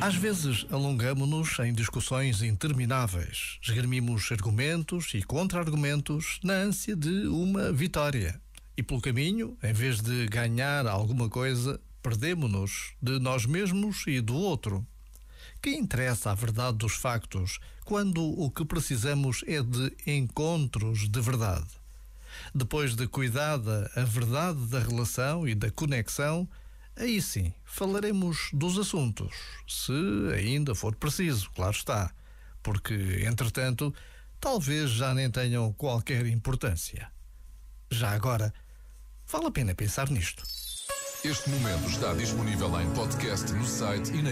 Às vezes alongamo-nos em discussões intermináveis, esgrimimos argumentos e contra-argumentos na ânsia de uma vitória. E pelo caminho, em vez de ganhar alguma coisa, perdemo-nos de nós mesmos e do outro. Que interessa a verdade dos factos quando o que precisamos é de encontros de verdade? Depois de cuidada a verdade da relação e da conexão, Aí sim, falaremos dos assuntos, se ainda for preciso, claro está, porque, entretanto, talvez já nem tenham qualquer importância. Já agora, vale a pena pensar nisto. Este momento está disponível em podcast no site e na.